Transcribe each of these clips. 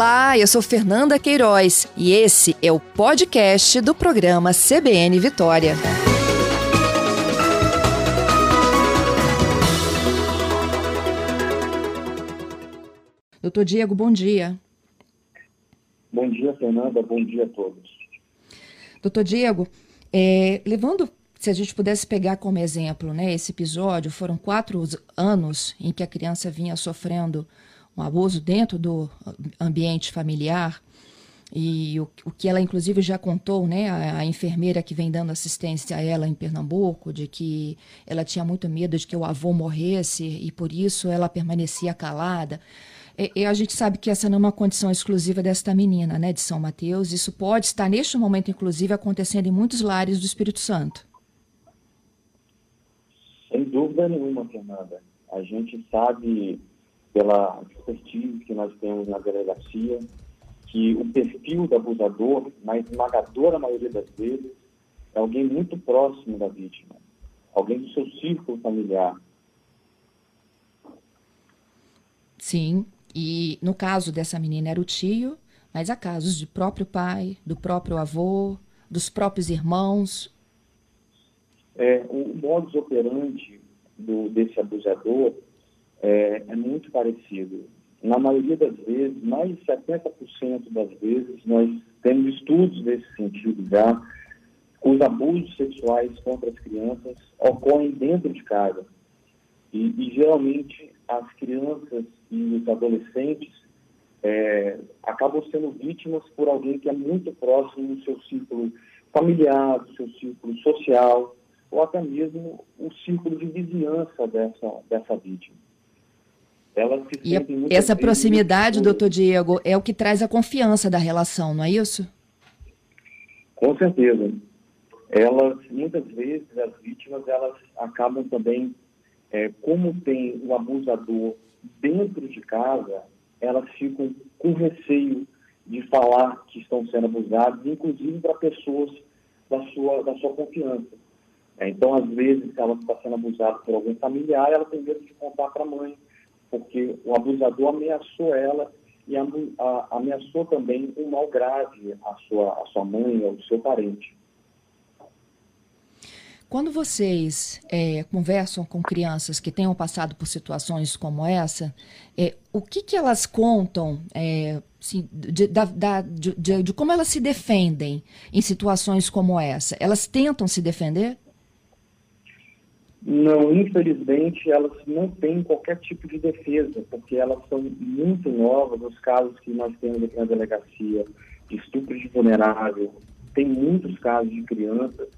Olá, eu sou Fernanda Queiroz e esse é o podcast do programa CBN Vitória. Doutor Diego, bom dia. Bom dia, Fernanda. Bom dia a todos. Doutor Diego, é, levando, se a gente pudesse pegar como exemplo, né, esse episódio, foram quatro anos em que a criança vinha sofrendo um abuso dentro do ambiente familiar. E o, o que ela, inclusive, já contou, né, a, a, enfermeira que vem dando assistência a ela em Pernambuco, de que ela tinha muito medo de que o avô morresse e por isso ela permanecia calada. E, e a gente sabe que essa não é uma condição exclusiva desta menina, né, de São Mateus. Isso pode estar, neste momento, inclusive, acontecendo em muitos lares do Espírito Santo. Sem dúvida nenhuma, Fernanda. A gente sabe pela expertise que nós temos na delegacia, que o perfil do abusador, na esmagadora maioria das vezes, é alguém muito próximo da vítima, alguém do seu círculo familiar. Sim, e no caso dessa menina era o tio, mas há casos de próprio pai, do próprio avô, dos próprios irmãos. É, o modus operandi do, desse abusador é, é muito parecido. Na maioria das vezes, mais de 70% das vezes, nós temos estudos nesse sentido já. Os abusos sexuais contra as crianças ocorrem dentro de casa. E, e geralmente as crianças e os adolescentes é, acabam sendo vítimas por alguém que é muito próximo do seu círculo familiar, do seu círculo social, ou até mesmo o círculo de vizinhança dessa, dessa vítima. Elas se e essa proximidade, doutor Diego, é o que traz a confiança da relação, não é isso? Com certeza. Elas, muitas vezes, as vítimas, elas acabam também, é, como tem o abusador dentro de casa, elas ficam com receio de falar que estão sendo abusadas, inclusive para pessoas da sua, da sua confiança. É, então, às vezes, ela está sendo abusada por algum familiar, ela tem medo de contar para a mãe, porque o abusador ameaçou ela e a, a, ameaçou também um mal grave à sua, à sua mãe, ao seu parente. Quando vocês é, conversam com crianças que tenham passado por situações como essa, é, o que, que elas contam é, assim, de, da, da, de, de, como elas se defendem em situações como essa? Elas tentam se defender? Não, infelizmente, elas não têm qualquer tipo de defesa, porque elas são muito novas. Os casos que nós temos aqui na delegacia de estupro de vulnerável, tem muitos casos de crianças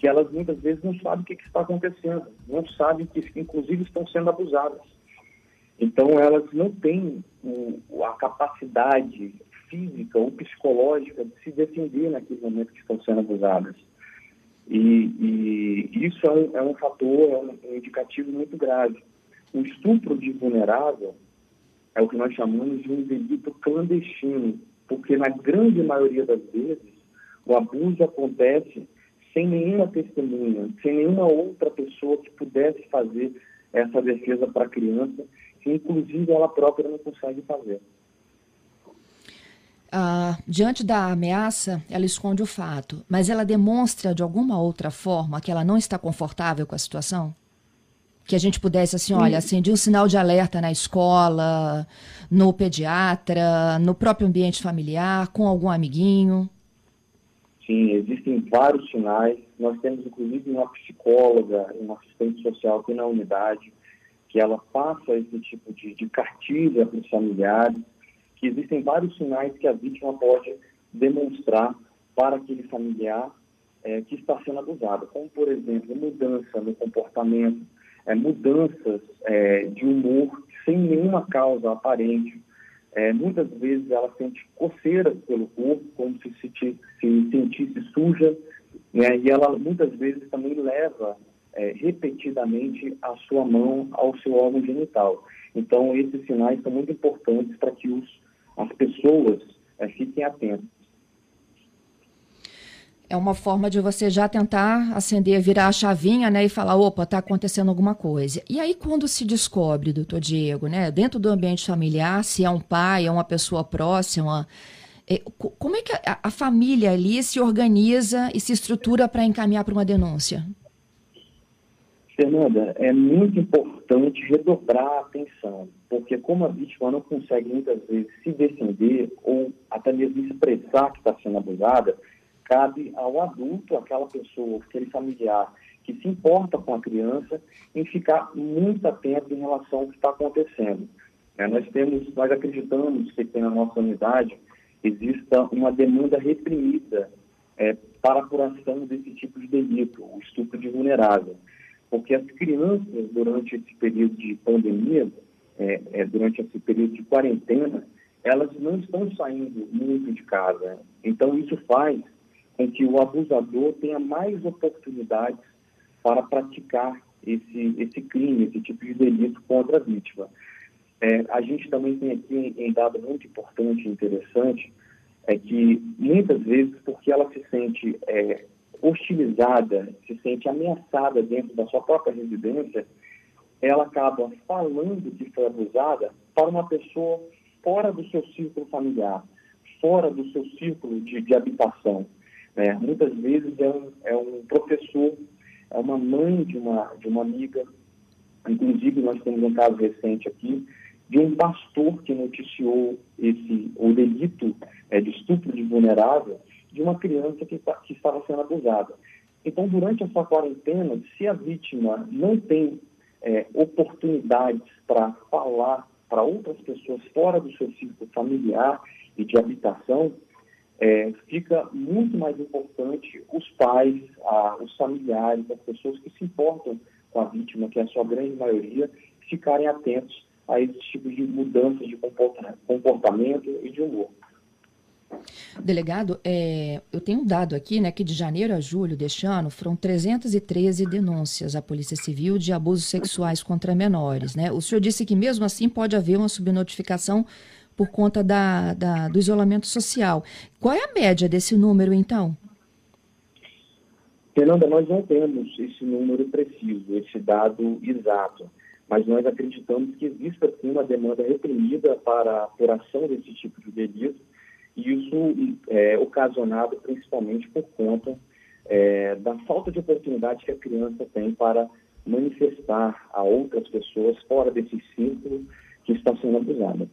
que elas muitas vezes não sabem o que, está acontecendo, não sabem que, inclusive, estão sendo abusadas. Então, elas não têm a capacidade física ou psicológica de se defender naquele momento que estão sendo abusadas. E, e isso é um, é um, fator, é um, um indicativo muito grave. O estupro de vulnerável é o que nós chamamos de um delito clandestino, porque na grande maioria das vezes o abuso acontece sem nenhuma testemunha, sem nenhuma outra pessoa que pudesse fazer essa defesa para a criança, que inclusive ela própria não consegue fazer. Ah, diante da ameaça, ela esconde o fato, mas ela demonstra de alguma outra forma que ela não está confortável com a situação? Que a gente pudesse, assim, olha, acender um sinal de alerta na escola, no pediatra, no próprio ambiente familiar, com algum amiguinho? Sim, existem vários sinais. Nós temos, inclusive, uma psicóloga, uma assistente social aqui na unidade, que ela passa esse tipo de, de cartilha para os familiares que existem vários sinais que a vítima pode demonstrar para aquele familiar é, que está sendo abusado, como, por exemplo, mudança no comportamento, é, mudanças é, de humor sem nenhuma causa aparente. É, muitas vezes ela sente coceiras pelo corpo, como se se, se sentisse suja, né? e ela muitas vezes também leva é, repetidamente a sua mão ao seu órgão genital. Então, esses sinais são muito importantes para pessoas é, fiquem atentas. É uma forma de você já tentar acender, virar a chavinha, né, e falar, opa, está acontecendo alguma coisa. E aí quando se descobre, doutor Diego, né, dentro do ambiente familiar, se é um pai, é uma pessoa próxima, é, como é que a, a família ali se organiza e se estrutura para encaminhar para uma denúncia? Fernanda, é muito importante redobrar a atenção, porque como a vítima não consegue muitas vezes se defender ou até mesmo expressar que está sendo abusada, cabe ao adulto, aquela pessoa, aquele familiar que se importa com a criança, em ficar muito atento em relação ao que está acontecendo. É, nós temos, nós acreditamos que tem na nossa unidade exista uma demanda reprimida é, para apuração desse tipo de delito, o estupro de vulnerável. Porque as crianças, durante esse período de pandemia, é, é, durante esse período de quarentena, elas não estão saindo muito de casa. Então, isso faz com que o abusador tenha mais oportunidades para praticar esse, esse crime, esse tipo de delito contra a vítima. É, a gente também tem aqui um dado muito importante e interessante, é que muitas vezes, porque ela se sente é, hostilizada, se sente ameaçada dentro da sua própria residência, ela acaba falando que foi abusada para uma pessoa fora do seu círculo familiar, fora do seu círculo de, de habitação. Né? Muitas vezes é um, é um professor, é uma mãe de uma, de uma amiga. Inclusive, nós temos um caso recente aqui de um pastor que noticiou esse, o delito é, de estupro de vulnerável de uma criança que, tá, que estava sendo abusada. Então, durante essa quarentena, se a vítima não tem é, oportunidades para falar para outras pessoas fora do seu círculo familiar e de habitação, é, fica muito mais importante os pais, a, os familiares, as pessoas que se importam com a vítima, que é a sua grande maioria, ficarem atentos a esses tipos de mudanças de comportamento e de humor. Delegado, é, eu tenho um dado aqui, né, que de janeiro a julho deste ano foram 313 denúncias à Polícia Civil de abusos sexuais contra menores, né? O senhor disse que mesmo assim pode haver uma subnotificação por conta da, da, do isolamento social. Qual é a média desse número, então? Fernanda, nós não temos esse número preciso, esse dado exato mas nós acreditamos que existe sim uma demanda reprimida para a apuração desse tipo de delito, isso é ocasionado principalmente por conta é, da falta de oportunidade que a criança tem para manifestar a outras pessoas fora desse círculo que está sendo abusada.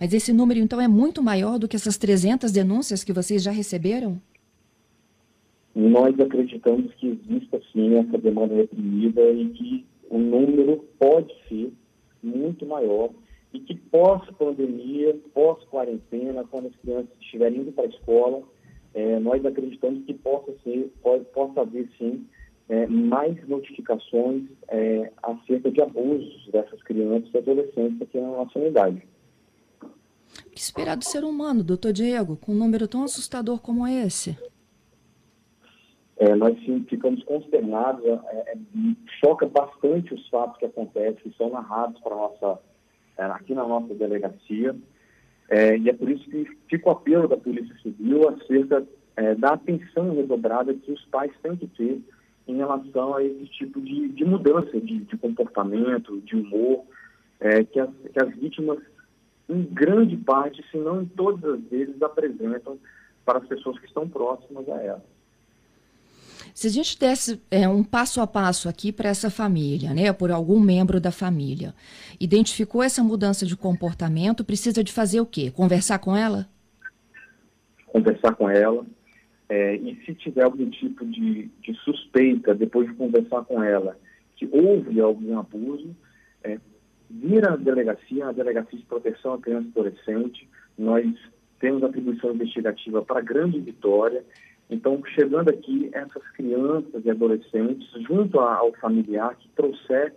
Mas esse número, então, é muito maior do que essas 300 denúncias que vocês já receberam? Nós acreditamos que existe, sim, essa demanda reprimida e que o número pode ser muito maior e que pós-pandemia, pós-quarentena, quando as crianças estiverem indo para a escola, é, nós acreditamos que possa, ser, pode, possa haver sim é, mais notificações é, acerca de abusos dessas crianças e adolescentes aqui na nossa unidade. O que esperar do ser humano, doutor Diego, com um número tão assustador como esse? É, nós sim, ficamos consternados, é, é, choca bastante os fatos que acontecem, que são narrados para nossa, é, aqui na nossa delegacia, é, e é por isso que fica o apelo da Polícia Civil acerca é, da atenção redobrada que os pais têm que ter em relação a esse tipo de, de mudança de, de, comportamento, de humor, que as, que as vítimas, em grande parte, se não em todas as vezes, apresentam para as pessoas que estão próximas a elas. Se a gente desse é, um passo a passo aqui para essa família, né, por algum membro da família, identificou essa mudança de comportamento, precisa de fazer o quê? Conversar com ela? Conversar com ela. É, e se tiver algum tipo de, de, suspeita, depois de conversar com ela, que houve algum abuso, é, vir à delegacia, a Delegacia de Proteção à Criança e Adolescente, nós temos atribuição investigativa para Grande Vitória então, chegando aqui, essas crianças e adolescentes, junto ao familiar que trouxer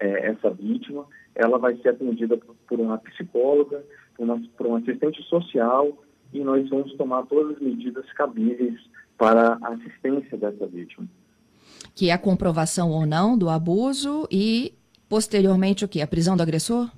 é, essa vítima, ela vai ser atendida por uma psicóloga, por, uma, por um assistente social, e nós vamos tomar todas as medidas cabíveis para a assistência dessa vítima. Que é a comprovação ou não do abuso e, posteriormente, o que? A prisão do agressor?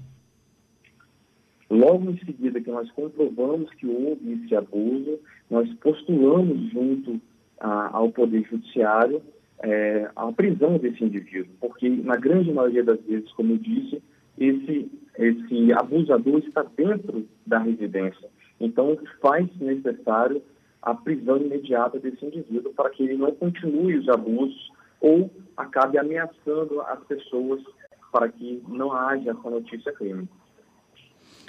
Logo em seguida que nós comprovamos que houve esse abuso, nós postulamos junto a, ao Poder Judiciário é, a prisão desse indivíduo, porque na grande maioria das vezes, como eu disse, esse, esse abusador está dentro da residência. Então, faz necessário a prisão imediata desse indivíduo para que ele não continue os abusos ou acabe ameaçando as pessoas para que não haja essa notícia crime.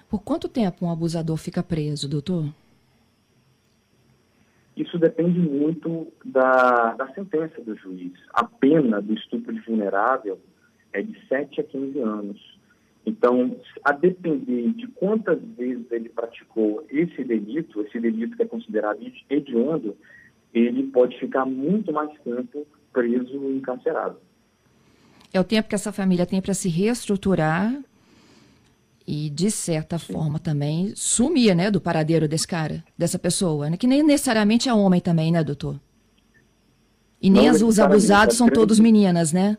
Por quanto tempo um abusador fica preso, doutor? Isso depende muito da, da sentença do juiz. A pena do estupro de vulnerável é de 7 a 15 anos. Então, a depender de quantas vezes ele praticou esse delito, esse delito que é considerado hediondo, ele pode ficar muito mais tempo preso e encarcerado. É o tempo que essa família tem para se reestruturar e, de certa Sim. forma, também sumir né, do paradeiro desse cara, dessa pessoa, né? que nem necessariamente é homem também, né, doutor? E nem Não, os abusados são todos meninas, né?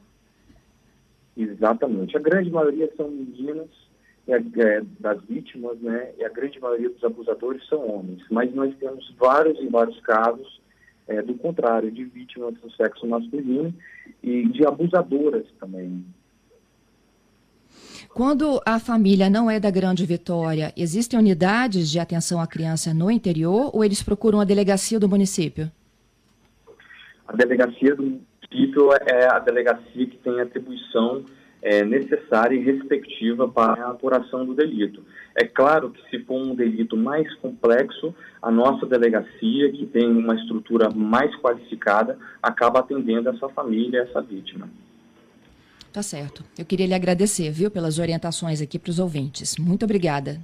Exatamente. A grande maioria são meninas é, das vítimas, né? E a grande maioria dos abusadores são homens. Mas nós temos vários e vários casos é, do contrário, de vítimas do sexo masculino e de abusadoras também. Quando a família não é da Grande Vitória, existem unidades de atenção à criança no interior ou eles procuram a delegacia do município? A delegacia do município é a delegacia que tem atribuição é, necessária e respectiva para a apuração do delito. É claro que se for um delito mais complexo, a nossa delegacia, que tem uma estrutura mais qualificada, acaba atendendo essa família, essa vítima. Tá certo. Eu queria lhe agradecer, viu, pelas orientações aqui para os ouvintes. Muito obrigada.